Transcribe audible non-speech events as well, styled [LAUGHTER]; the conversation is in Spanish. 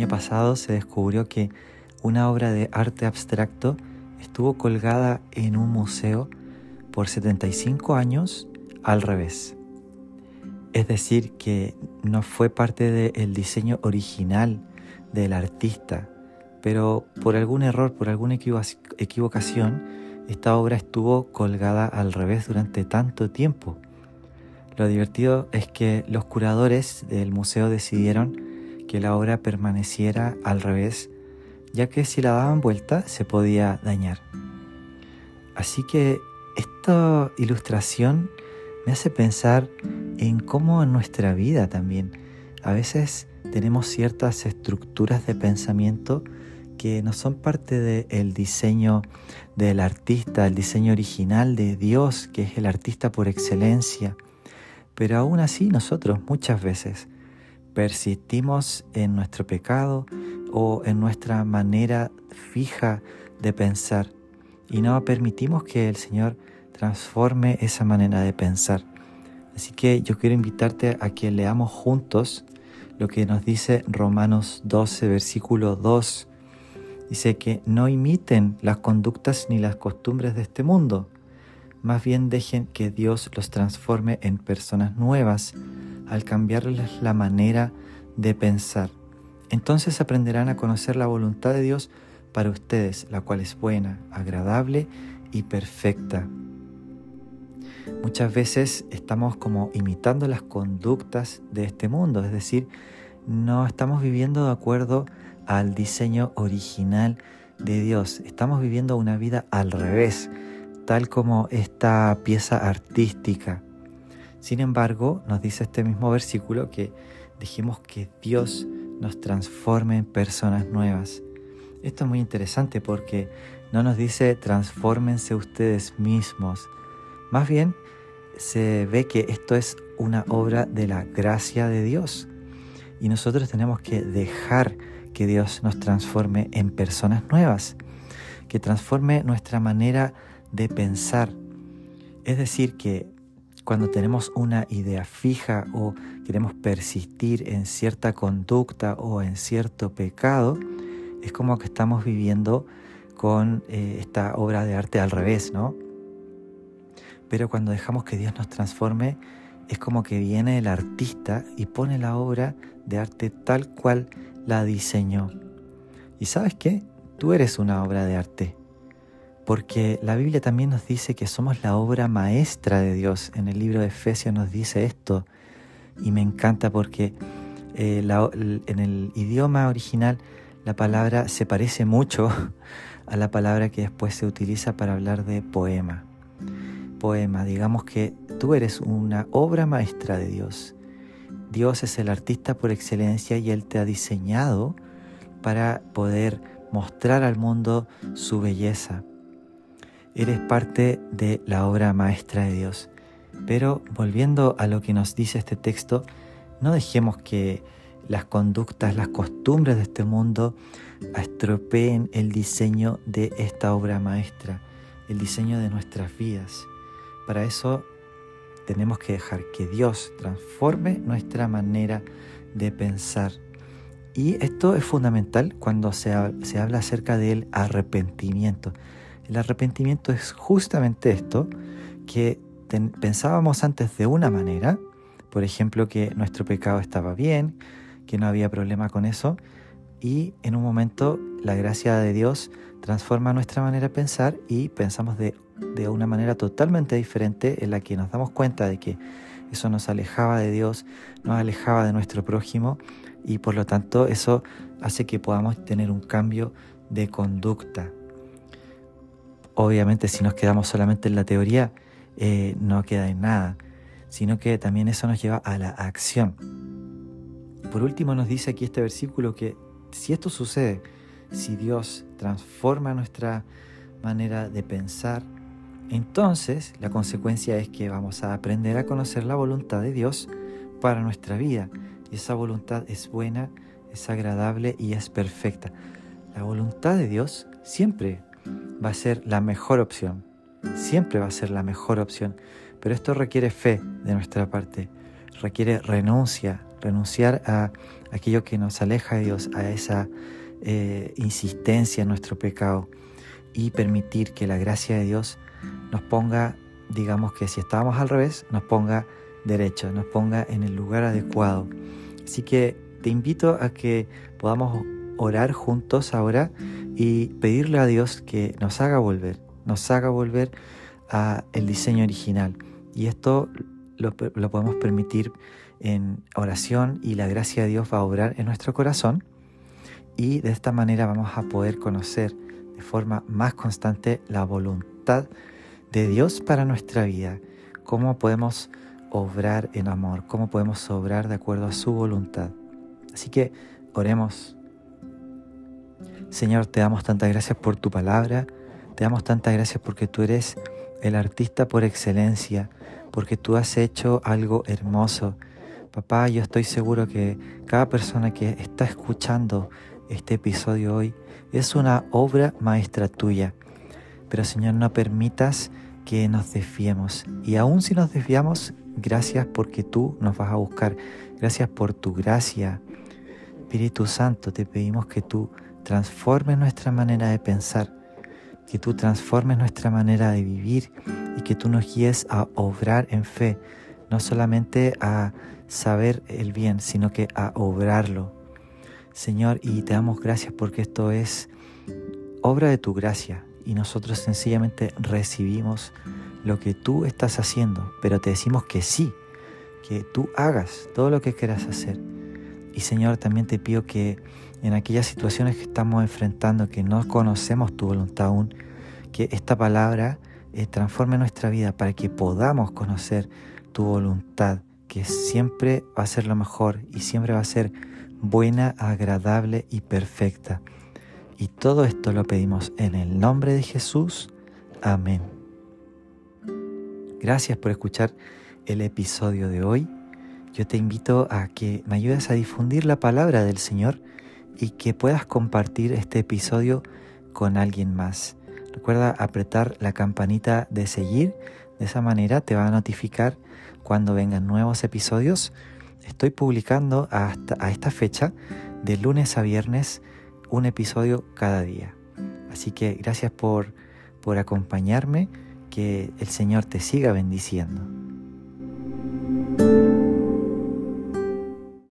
año pasado se descubrió que una obra de arte abstracto estuvo colgada en un museo por 75 años al revés. Es decir, que no fue parte del diseño original del artista, pero por algún error, por alguna equivocación, esta obra estuvo colgada al revés durante tanto tiempo. Lo divertido es que los curadores del museo decidieron que la obra permaneciera al revés, ya que si la daban vuelta se podía dañar. Así que esta ilustración me hace pensar en cómo en nuestra vida también a veces tenemos ciertas estructuras de pensamiento que no son parte del diseño del artista, el diseño original de Dios, que es el artista por excelencia. Pero aún así nosotros muchas veces persistimos en nuestro pecado o en nuestra manera fija de pensar y no permitimos que el Señor transforme esa manera de pensar. Así que yo quiero invitarte a que leamos juntos lo que nos dice Romanos 12, versículo 2. Dice que no imiten las conductas ni las costumbres de este mundo, más bien dejen que Dios los transforme en personas nuevas al cambiarles la manera de pensar. Entonces aprenderán a conocer la voluntad de Dios para ustedes, la cual es buena, agradable y perfecta. Muchas veces estamos como imitando las conductas de este mundo, es decir, no estamos viviendo de acuerdo al diseño original de Dios, estamos viviendo una vida al revés, tal como esta pieza artística. Sin embargo, nos dice este mismo versículo que dejemos que Dios nos transforme en personas nuevas. Esto es muy interesante porque no nos dice transfórmense ustedes mismos. Más bien se ve que esto es una obra de la gracia de Dios. Y nosotros tenemos que dejar que Dios nos transforme en personas nuevas, que transforme nuestra manera de pensar. Es decir, que cuando tenemos una idea fija o queremos persistir en cierta conducta o en cierto pecado, es como que estamos viviendo con eh, esta obra de arte al revés, ¿no? Pero cuando dejamos que Dios nos transforme, es como que viene el artista y pone la obra de arte tal cual la diseñó. Y sabes qué? Tú eres una obra de arte. Porque la Biblia también nos dice que somos la obra maestra de Dios. En el libro de Efesios nos dice esto. Y me encanta porque eh, en el idioma original la palabra se parece mucho [LAUGHS] a la palabra que después se utiliza para hablar de poema. Poema, digamos que tú eres una obra maestra de Dios. Dios es el artista por excelencia y Él te ha diseñado para poder mostrar al mundo su belleza. Eres parte de la obra maestra de Dios. Pero volviendo a lo que nos dice este texto, no dejemos que las conductas, las costumbres de este mundo estropeen el diseño de esta obra maestra, el diseño de nuestras vidas. Para eso tenemos que dejar que Dios transforme nuestra manera de pensar. Y esto es fundamental cuando se, habla acerca del arrepentimiento. El arrepentimiento es justamente esto, que pensábamos antes de una manera, por ejemplo, que nuestro pecado estaba bien, que no había problema con eso y en un momento la gracia de Dios transforma nuestra manera de pensar y pensamos de, de una manera totalmente diferente en la que nos damos cuenta de que eso nos alejaba de Dios, nos alejaba de nuestro prójimo y por lo tanto eso hace que podamos tener un cambio de conducta. Obviamente si nos quedamos solamente en la teoría eh, no queda en nada, sino que también eso nos lleva a la acción. Por último nos dice aquí este versículo que si esto sucede, si Dios transforma nuestra manera de pensar, entonces la consecuencia es que vamos a aprender a conocer la voluntad de Dios para nuestra vida. Y esa voluntad es buena, es agradable y es perfecta. La voluntad de Dios siempre va a ser la mejor opción. Siempre va a ser la mejor opción. Pero esto requiere fe de nuestra parte. Requiere renuncia, renunciar a aquello que nos aleja de Dios, a esa eh, insistencia en nuestro pecado y permitir que la gracia de Dios nos ponga, digamos que si estábamos al revés, nos ponga derecho, nos ponga en el lugar adecuado. Así que te invito a que podamos orar juntos ahora y pedirle a Dios que nos haga volver, nos haga volver a el diseño original. Y esto lo, lo podemos permitir en oración y la gracia de Dios va a obrar en nuestro corazón y de esta manera vamos a poder conocer de forma más constante la voluntad de Dios para nuestra vida, cómo podemos obrar en amor, cómo podemos obrar de acuerdo a su voluntad. Así que oremos. Señor, te damos tantas gracias por tu palabra, te damos tantas gracias porque tú eres el artista por excelencia, porque tú has hecho algo hermoso. Papá, yo estoy seguro que cada persona que está escuchando este episodio hoy es una obra maestra tuya. Pero Señor, no permitas que nos desviemos. Y aun si nos desviamos, gracias porque tú nos vas a buscar. Gracias por tu gracia. Espíritu Santo, te pedimos que tú transformes nuestra manera de pensar, que tú transformes nuestra manera de vivir y que tú nos guíes a obrar en fe, no solamente a saber el bien, sino que a obrarlo. Señor, y te damos gracias porque esto es obra de tu gracia y nosotros sencillamente recibimos lo que tú estás haciendo, pero te decimos que sí, que tú hagas todo lo que quieras hacer. Y Señor, también te pido que en aquellas situaciones que estamos enfrentando, que no conocemos tu voluntad aún, que esta palabra eh, transforme nuestra vida para que podamos conocer tu voluntad, que siempre va a ser lo mejor y siempre va a ser buena, agradable y perfecta. Y todo esto lo pedimos en el nombre de Jesús. Amén. Gracias por escuchar el episodio de hoy. Yo te invito a que me ayudes a difundir la palabra del Señor y que puedas compartir este episodio con alguien más. Recuerda apretar la campanita de seguir, de esa manera te va a notificar cuando vengan nuevos episodios. Estoy publicando hasta a esta fecha, de lunes a viernes, un episodio cada día. Así que gracias por, por acompañarme, que el Señor te siga bendiciendo.